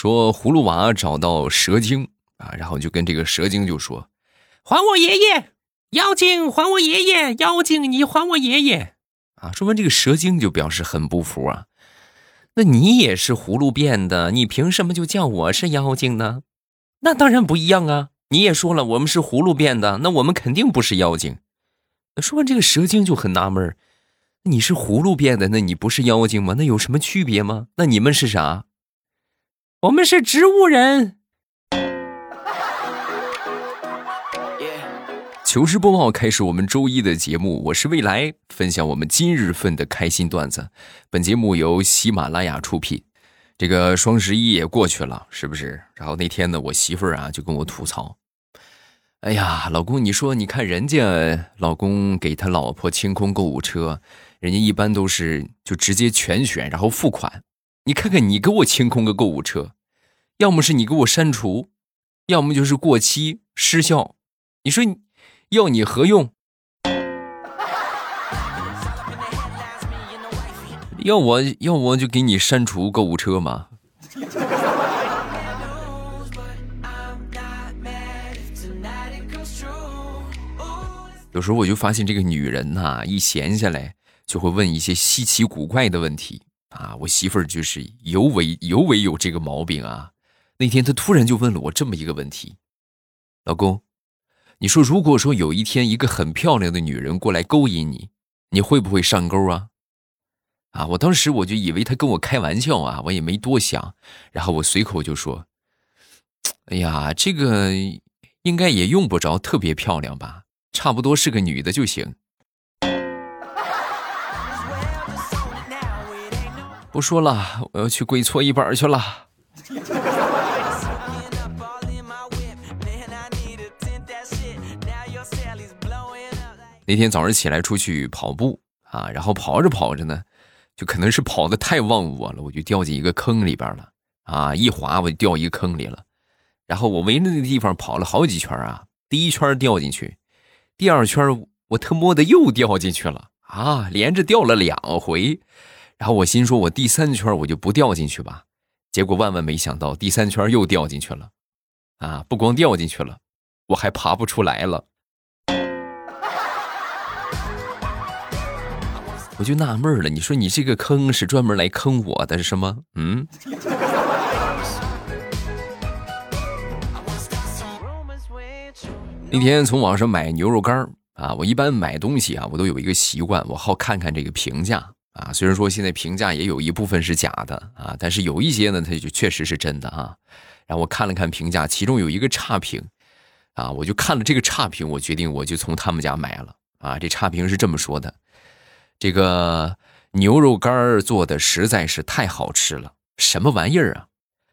说葫芦娃找到蛇精啊，然后就跟这个蛇精就说：“还我爷爷，妖精还我爷爷，妖精你还我爷爷。”啊，说完这个蛇精就表示很不服啊，那你也是葫芦变的，你凭什么就叫我是妖精呢？那当然不一样啊！你也说了，我们是葫芦变的，那我们肯定不是妖精。说完这个蛇精就很纳闷你是葫芦变的，那你不是妖精吗？那有什么区别吗？那你们是啥？我们是植物人。糗事播报开始，我们周一的节目，我是未来，分享我们今日份的开心段子。本节目由喜马拉雅出品。这个双十一也过去了，是不是？然后那天呢，我媳妇儿啊就跟我吐槽：“哎呀，老公，你说你看人家老公给他老婆清空购物车，人家一般都是就直接全选然后付款，你看看你给我清空个购物车，要么是你给我删除，要么就是过期失效，你说你。”要你何用？要我要我就给你删除购物车吗？有时候我就发现这个女人呐，一闲下来就会问一些稀奇古怪的问题啊。我媳妇儿就是尤为尤为有这个毛病啊。那天她突然就问了我这么一个问题：“老公。”你说，如果说有一天一个很漂亮的女人过来勾引你，你会不会上钩啊？啊！我当时我就以为他跟我开玩笑啊，我也没多想，然后我随口就说：“哎呀，这个应该也用不着特别漂亮吧，差不多是个女的就行。”不说了，我要去跪搓衣板去了。那天早上起来出去跑步啊，然后跑着跑着呢，就可能是跑的太忘我了，我就掉进一个坑里边了啊！一滑我就掉一个坑里了，然后我围着那个地方跑了好几圈啊，第一圈掉进去，第二圈我他妈的又掉进去了啊，连着掉了两回，然后我心说我第三圈我就不掉进去吧，结果万万没想到第三圈又掉进去了，啊，不光掉进去了，我还爬不出来了。我就纳闷了，你说你这个坑是专门来坑我的，是吗？嗯。那天从网上买牛肉干啊，我一般买东西啊，我都有一个习惯，我好看看这个评价啊。虽然说现在评价也有一部分是假的啊，但是有一些呢，它就确实是真的啊。然后我看了看评价，其中有一个差评啊，我就看了这个差评，我决定我就从他们家买了啊。这差评是这么说的。这个牛肉干做的实在是太好吃了，什么玩意儿啊！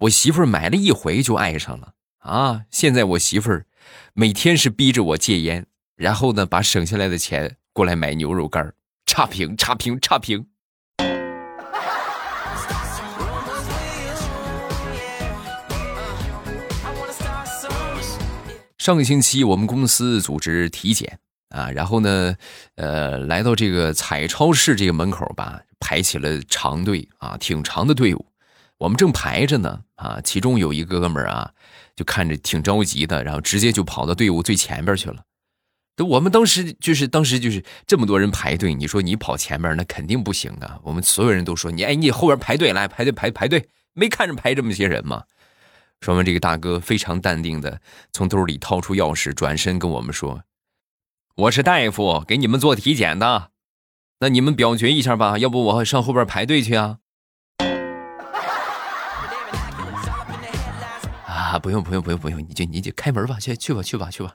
我媳妇儿买了一回就爱上了啊！现在我媳妇儿每天是逼着我戒烟，然后呢把省下来的钱过来买牛肉干差评，差评，差评。上个星期我们公司组织体检。啊，然后呢，呃，来到这个彩超市这个门口吧，排起了长队啊，挺长的队伍。我们正排着呢，啊，其中有一个哥们儿啊，就看着挺着急的，然后直接就跑到队伍最前边去了。我们当时就是当时就是这么多人排队，你说你跑前面那肯定不行啊。我们所有人都说你，哎，你后边排队来排队排排队，没看着排这么些人吗？说完，这个大哥非常淡定的从兜里掏出钥匙，转身跟我们说。我是大夫，给你们做体检的，那你们表决一下吧，要不我上后边排队去啊？啊，不用不用不用不用，你就你就开门吧，去去吧去吧去吧。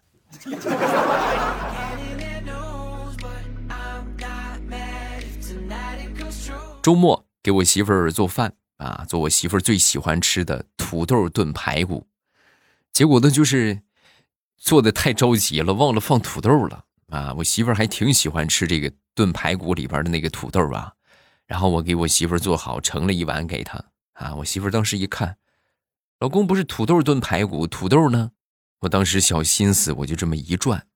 周末给我媳妇儿做饭啊，做我媳妇儿最喜欢吃的土豆炖排骨，结果呢就是做的太着急了，忘了放土豆了。啊，我媳妇儿还挺喜欢吃这个炖排骨里边的那个土豆啊，然后我给我媳妇儿做好，盛了一碗给她。啊，我媳妇儿当时一看，老公不是土豆炖排骨，土豆呢？我当时小心思我就这么一转，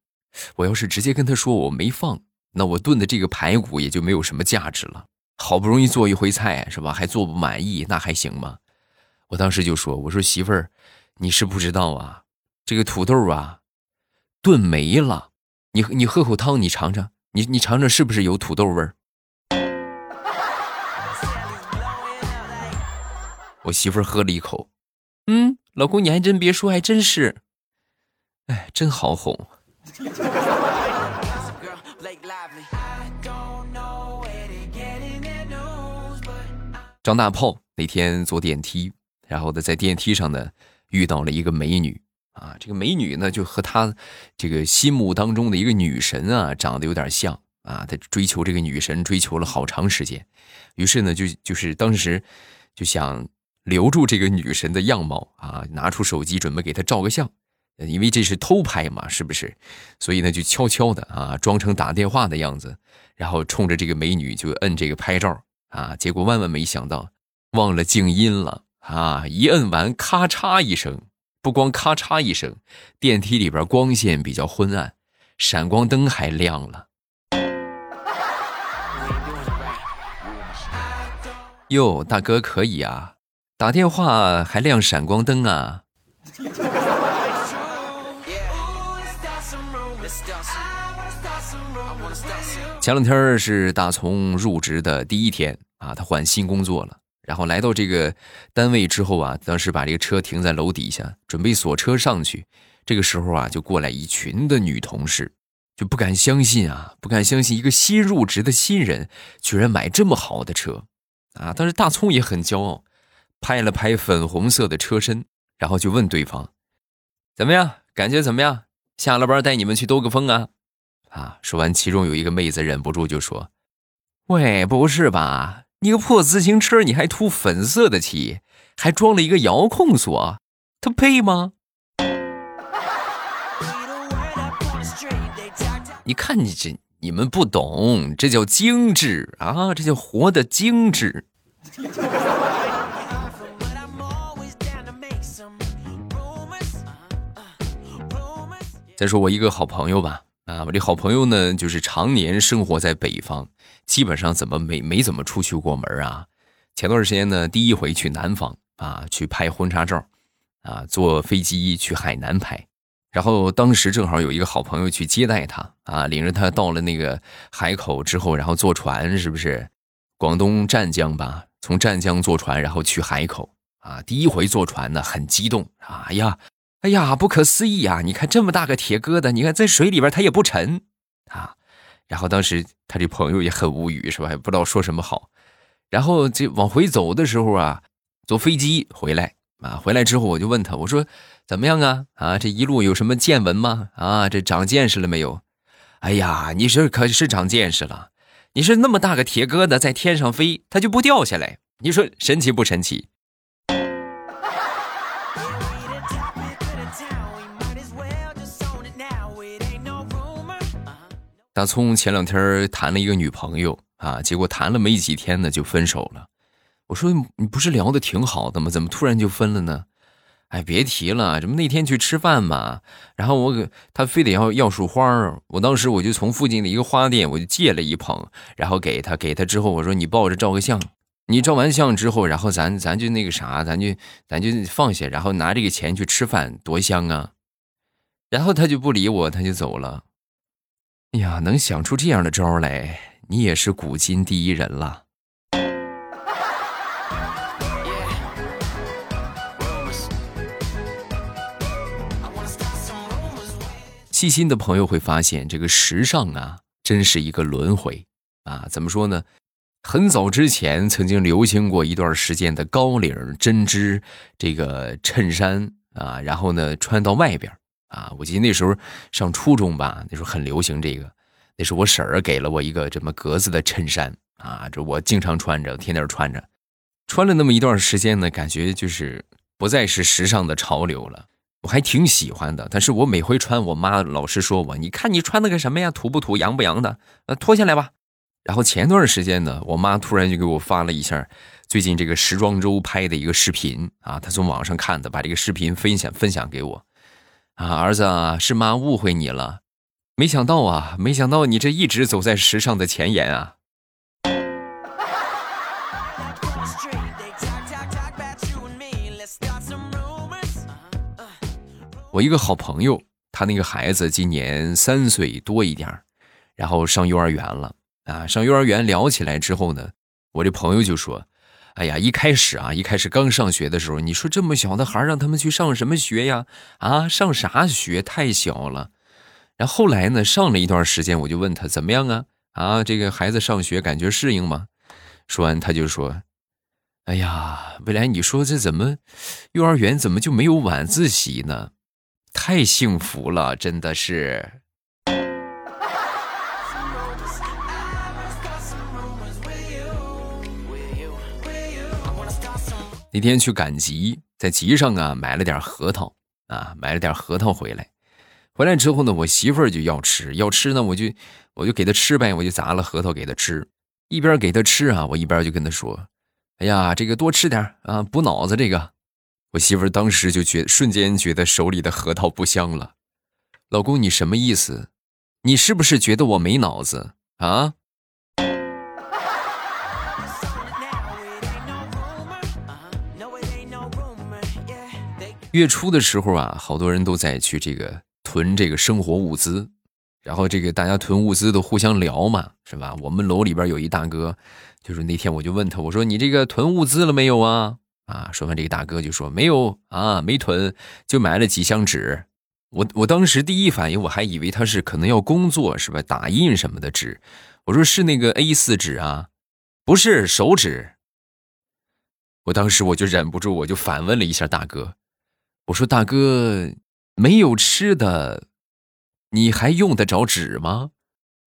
我要是直接跟她说我没放，那我炖的这个排骨也就没有什么价值了。好不容易做一回菜是吧？还做不满意，那还行吗？我当时就说：“我说媳妇儿，你是不知道啊，这个土豆啊，炖没了。你你喝口汤，你尝尝，你你尝尝是不是有土豆味儿？” 我媳妇儿喝了一口，嗯，老公你还真别说，还真是，哎，真好哄。张大炮那天坐电梯，然后呢，在电梯上呢遇到了一个美女啊，这个美女呢就和他这个心目当中的一个女神啊长得有点像啊，他追求这个女神追求了好长时间，于是呢就就是当时就想留住这个女神的样貌啊，拿出手机准备给她照个相，因为这是偷拍嘛，是不是？所以呢就悄悄的啊装成打电话的样子，然后冲着这个美女就摁这个拍照。啊！结果万万没想到，忘了静音了啊！一摁完，咔嚓一声，不光咔嚓一声，电梯里边光线比较昏暗，闪光灯还亮了。哟，大哥可以啊，打电话还亮闪光灯啊！前两天是大葱入职的第一天啊，他换新工作了。然后来到这个单位之后啊，当时把这个车停在楼底下，准备锁车上去。这个时候啊，就过来一群的女同事，就不敢相信啊，不敢相信一个新入职的新人居然买这么好的车啊！但是大葱也很骄傲，拍了拍粉红色的车身，然后就问对方：“怎么样？感觉怎么样？下了班带你们去兜个风啊？”啊！说完，其中有一个妹子忍不住就说：“喂，不是吧？你个破自行车，你还涂粉色的漆，还装了一个遥控锁，它配吗？” 你看你这，你们不懂，这叫精致啊！这叫活的精致。再说我一个好朋友吧。啊，我这好朋友呢，就是常年生活在北方，基本上怎么没没怎么出去过门啊。前段时间呢，第一回去南方啊，去拍婚纱照，啊，坐飞机去海南拍，然后当时正好有一个好朋友去接待他啊，领着他到了那个海口之后，然后坐船，是不是？广东湛江吧，从湛江坐船，然后去海口啊，第一回坐船呢，很激动啊，哎呀。哎呀，不可思议呀！你看这么大个铁疙瘩，你看在水里边它也不沉啊。然后当时他这朋友也很无语，是吧？也不知道说什么好。然后这往回走的时候啊，坐飞机回来啊，回来之后我就问他，我说怎么样啊？啊，这一路有什么见闻吗？啊，这长见识了没有？哎呀，你这可是长见识了。你是那么大个铁疙瘩在天上飞，它就不掉下来，你说神奇不神奇？大葱前两天谈了一个女朋友啊，结果谈了没几天呢就分手了。我说你不是聊的挺好的吗？怎么突然就分了呢？哎，别提了，怎么那天去吃饭嘛，然后我给他非得要要束花我当时我就从附近的一个花店我就借了一捧，然后给他，给他之后我说你抱着照个相，你照完相之后，然后咱咱就那个啥，咱就咱就放下，然后拿这个钱去吃饭，多香啊！然后他就不理我，他就走了。哎呀，能想出这样的招来，你也是古今第一人了。细心的朋友会发现，这个时尚啊，真是一个轮回啊。怎么说呢？很早之前曾经流行过一段时间的高领针织这个衬衫啊，然后呢穿到外边。啊，我记得那时候上初中吧，那时候很流行这个。那是我婶儿给了我一个这么格子的衬衫啊，这我经常穿着，天天穿着。穿了那么一段时间呢，感觉就是不再是时尚的潮流了。我还挺喜欢的，但是我每回穿，我妈老是说我：“你看你穿那个什么呀，土不土，洋不洋的？呃，脱下来吧。”然后前段时间呢，我妈突然就给我发了一下最近这个时装周拍的一个视频啊，她从网上看的，把这个视频分享分享给我。啊儿子啊是妈误会你了。没想到啊没想到你这一直走在时尚的前沿啊。我一个好朋友他那个孩子今年三岁多一点儿然后上幼儿园了。啊上幼儿园聊起来之后呢我这朋友就说哎呀，一开始啊，一开始刚上学的时候，你说这么小的孩让他们去上什么学呀？啊，上啥学？太小了。然后后来呢，上了一段时间，我就问他怎么样啊？啊，这个孩子上学感觉适应吗？说完他就说。”哎呀，未来，你说这怎么，幼儿园怎么就没有晚自习呢？太幸福了，真的是。那天去赶集，在集上啊买了点核桃啊，买了点核桃回来。回来之后呢，我媳妇儿就要吃，要吃呢，我就我就给她吃呗，我就砸了核桃给她吃。一边给她吃啊，我一边就跟她说。哎呀，这个多吃点啊，补脑子。这个，我媳妇当时就觉瞬间觉得手里的核桃不香了。老公，你什么意思？你是不是觉得我没脑子啊？月初的时候啊，好多人都在去这个囤这个生活物资，然后这个大家囤物资都互相聊嘛，是吧？我们楼里边有一大哥。就是那天我就问他，我说你这个囤物资了没有啊？啊，说完这个大哥就说没有啊，没囤，就买了几箱纸。我我当时第一反应我还以为他是可能要工作是吧？打印什么的纸。我说是那个 A 四纸啊，不是手纸。我当时我就忍不住我就反问了一下大哥，我说大哥没有吃的，你还用得着纸吗？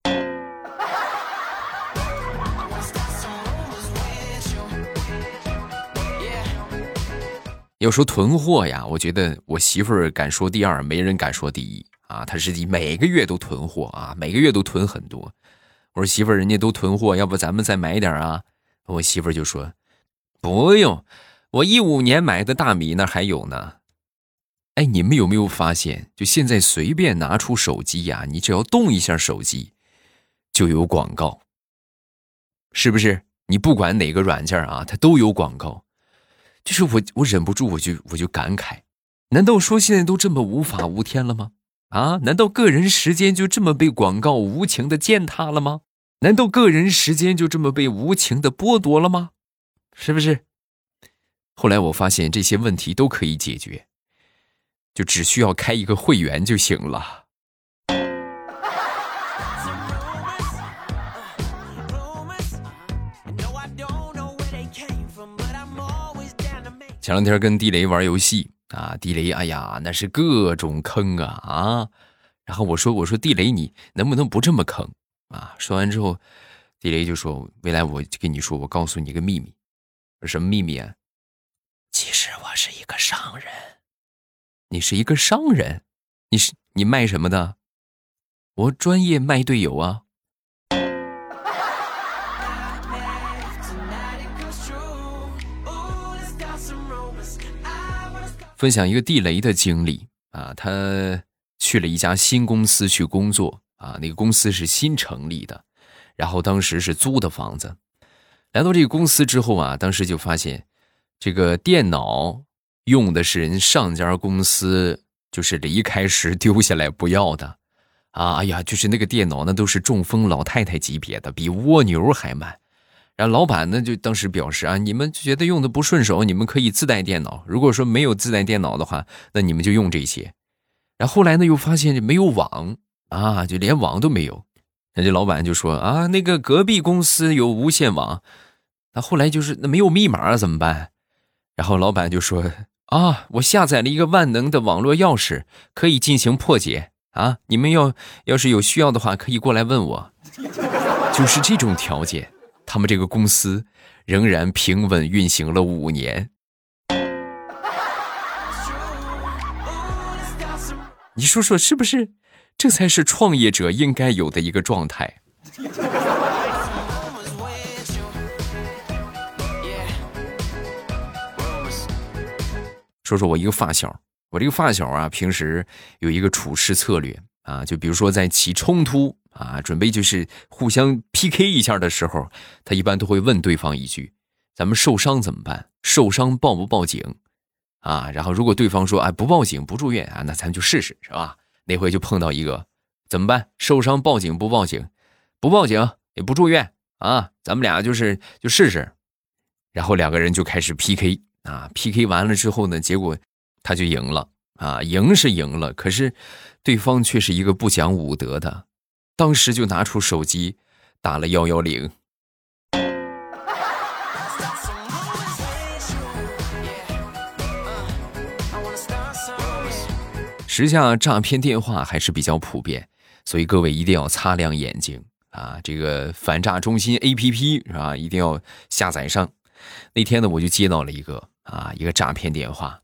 要说囤货呀，我觉得我媳妇儿敢说第二，没人敢说第一啊！她是每个月都囤货啊，每个月都囤很多。我说媳妇儿，人家都囤货，要不咱们再买点啊？我媳妇儿就说不用，我一五年买的大米那还有呢。哎，你们有没有发现，就现在随便拿出手机呀，你只要动一下手机，就有广告，是不是？你不管哪个软件啊，它都有广告。就是我，我忍不住，我就我就感慨，难道说现在都这么无法无天了吗？啊，难道个人时间就这么被广告无情的践踏了吗？难道个人时间就这么被无情的剥夺了吗？是不是？后来我发现这些问题都可以解决，就只需要开一个会员就行了。前两天跟地雷玩游戏啊，地雷，哎呀，那是各种坑啊啊！然后我说，我说地雷，你能不能不这么坑啊？说完之后，地雷就说：“未来我跟你说，我告诉你一个秘密，什么秘密啊？其实我是一个商人。你是一个商人？你是你卖什么的？我专业卖队友啊。”分享一个地雷的经历啊，他去了一家新公司去工作啊，那个公司是新成立的，然后当时是租的房子。来到这个公司之后啊，当时就发现这个电脑用的是人上家公司就是离开时丢下来不要的啊，哎呀，就是那个电脑那都是中风老太太级别的，比蜗牛还慢。然后老板呢，就当时表示啊，你们觉得用的不顺手，你们可以自带电脑。如果说没有自带电脑的话，那你们就用这些。然后后来呢，又发现没有网啊，就连网都没有。那这老板就说啊，那个隔壁公司有无线网。那后来就是那没有密码怎么办？然后老板就说啊，我下载了一个万能的网络钥匙，可以进行破解啊。你们要要是有需要的话，可以过来问我。就是这种条件。他们这个公司仍然平稳运行了五年，你说说是不是？这才是创业者应该有的一个状态。说说我一个发小，我这个发小啊，平时有一个处事策略啊，就比如说在起冲突。啊，准备就是互相 PK 一下的时候，他一般都会问对方一句：“咱们受伤怎么办？受伤报不报警？”啊。然后如果对方说哎不报警不住院啊，那咱就试试是吧？那回就碰到一个怎么办？受伤报警不报警？不报警也不住院啊？咱们俩就是就试试。然后两个人就开始 PK 啊，PK 完了之后呢，结果他就赢了啊，赢是赢了，可是对方却是一个不讲武德的，当时就拿出手机打了幺幺零。时下诈骗电话还是比较普遍，所以各位一定要擦亮眼睛啊！这个反诈中心 APP 是吧？一定要下载上。那天呢，我就接到了一个啊一个诈骗电话，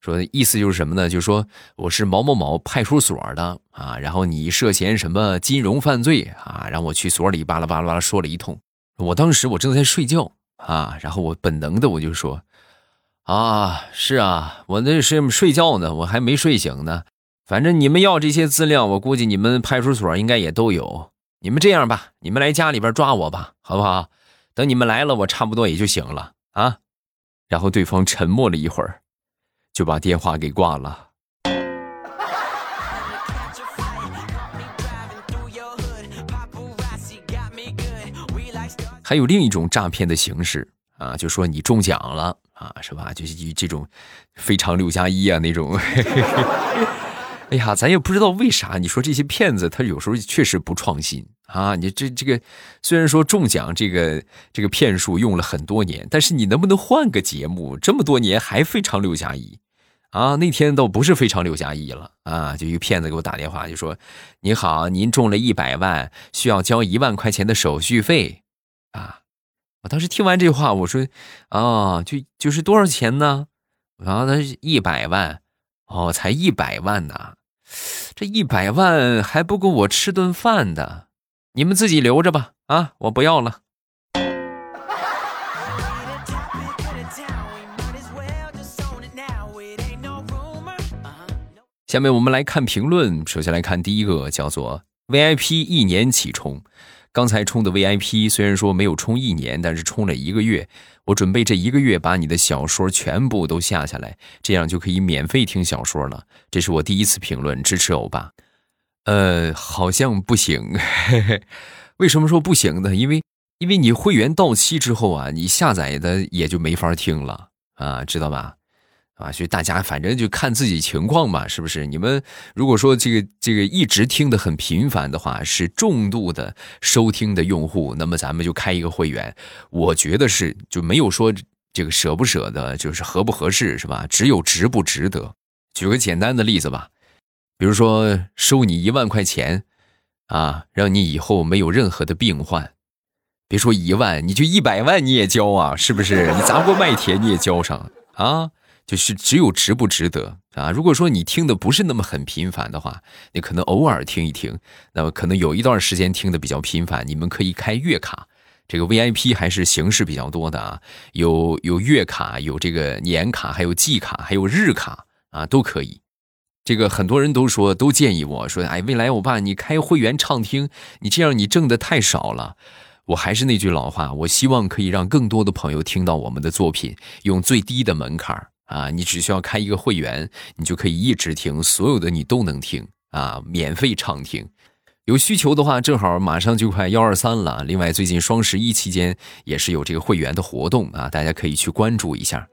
说意思就是什么呢？就说我是某某某派出所的啊，然后你涉嫌什么金融犯罪啊，让我去所里巴拉巴拉巴拉说了一通。我当时我正在睡觉啊，然后我本能的我就说啊是啊，我那是睡觉呢，我还没睡醒呢。反正你们要这些资料，我估计你们派出所应该也都有。你们这样吧，你们来家里边抓我吧，好不好？等你们来了，我差不多也就醒了啊。然后对方沉默了一会儿，就把电话给挂了。还有另一种诈骗的形式啊，就说你中奖了啊，是吧？就是以这种非常六加一啊那种。哎呀，咱也不知道为啥。你说这些骗子，他有时候确实不创新啊。你这这个，虽然说中奖这个这个骗术用了很多年，但是你能不能换个节目？这么多年还非常六加一啊？那天倒不是非常六加一了啊，就一个骗子给我打电话，就说：“你好，您中了一百万，需要交一万块钱的手续费啊。”我当时听完这话，我说：“啊，就就是多少钱呢？”然后他一百万，哦，才一百万呢。这一百万还不够我吃顿饭的，你们自己留着吧。啊，我不要了。下面我们来看评论，首先来看第一个，叫做 VIP 一年起充。刚才充的 VIP 虽然说没有充一年，但是充了一个月。我准备这一个月把你的小说全部都下下来，这样就可以免费听小说了。这是我第一次评论支持欧巴。呃，好像不行。为什么说不行呢？因为因为你会员到期之后啊，你下载的也就没法听了啊，知道吧？啊，所以大家反正就看自己情况吧，是不是？你们如果说这个这个一直听的很频繁的话，是重度的收听的用户，那么咱们就开一个会员。我觉得是就没有说这个舍不舍得，就是合不合适，是吧？只有值不值得。举个简单的例子吧，比如说收你一万块钱，啊，让你以后没有任何的病患，别说一万，你就一百万你也交啊，是不是？你砸锅卖铁你也交上啊。就是只有值不值得啊！如果说你听的不是那么很频繁的话，你可能偶尔听一听，那么可能有一段时间听的比较频繁，你们可以开月卡，这个 VIP 还是形式比较多的啊，有有月卡，有这个年卡，还有季卡，还有日卡啊，都可以。这个很多人都说，都建议我说，哎，未来我爸你开会员畅听，你这样你挣的太少了。我还是那句老话，我希望可以让更多的朋友听到我们的作品，用最低的门槛啊，你只需要开一个会员，你就可以一直听，所有的你都能听啊，免费畅听。有需求的话，正好马上就快幺二三了。另外，最近双十一期间也是有这个会员的活动啊，大家可以去关注一下。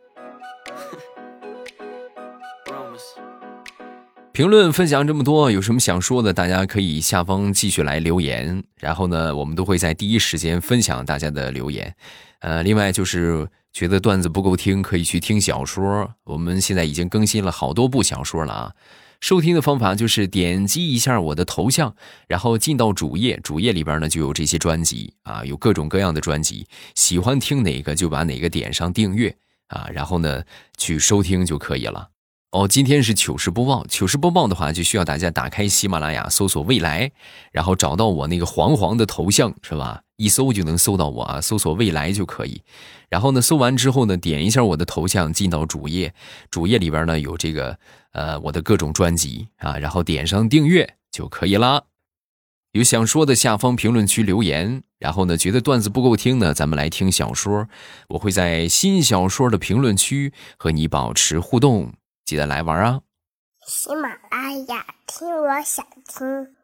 评论分享这么多，有什么想说的，大家可以下方继续来留言，然后呢，我们都会在第一时间分享大家的留言。呃，另外就是。觉得段子不够听，可以去听小说。我们现在已经更新了好多部小说了啊！收听的方法就是点击一下我的头像，然后进到主页，主页里边呢就有这些专辑啊，有各种各样的专辑。喜欢听哪个就把哪个点上订阅啊，然后呢去收听就可以了。哦今天是糗事播报糗事播报的话就需要大家打开喜马拉雅搜索未来然后找到我那个黄黄的头像是吧？一搜就能搜到我啊搜索未来就可以。然后呢搜完之后呢点一下我的头像进到主页主页里边呢有这个呃我的各种专辑啊然后点上订阅就可以啦。有想说的下方评论区留言然后呢觉得段子不够听呢咱们来听小说。我会在新小说的评论区和你保持互动。记得来玩啊。喜马拉雅听我想听。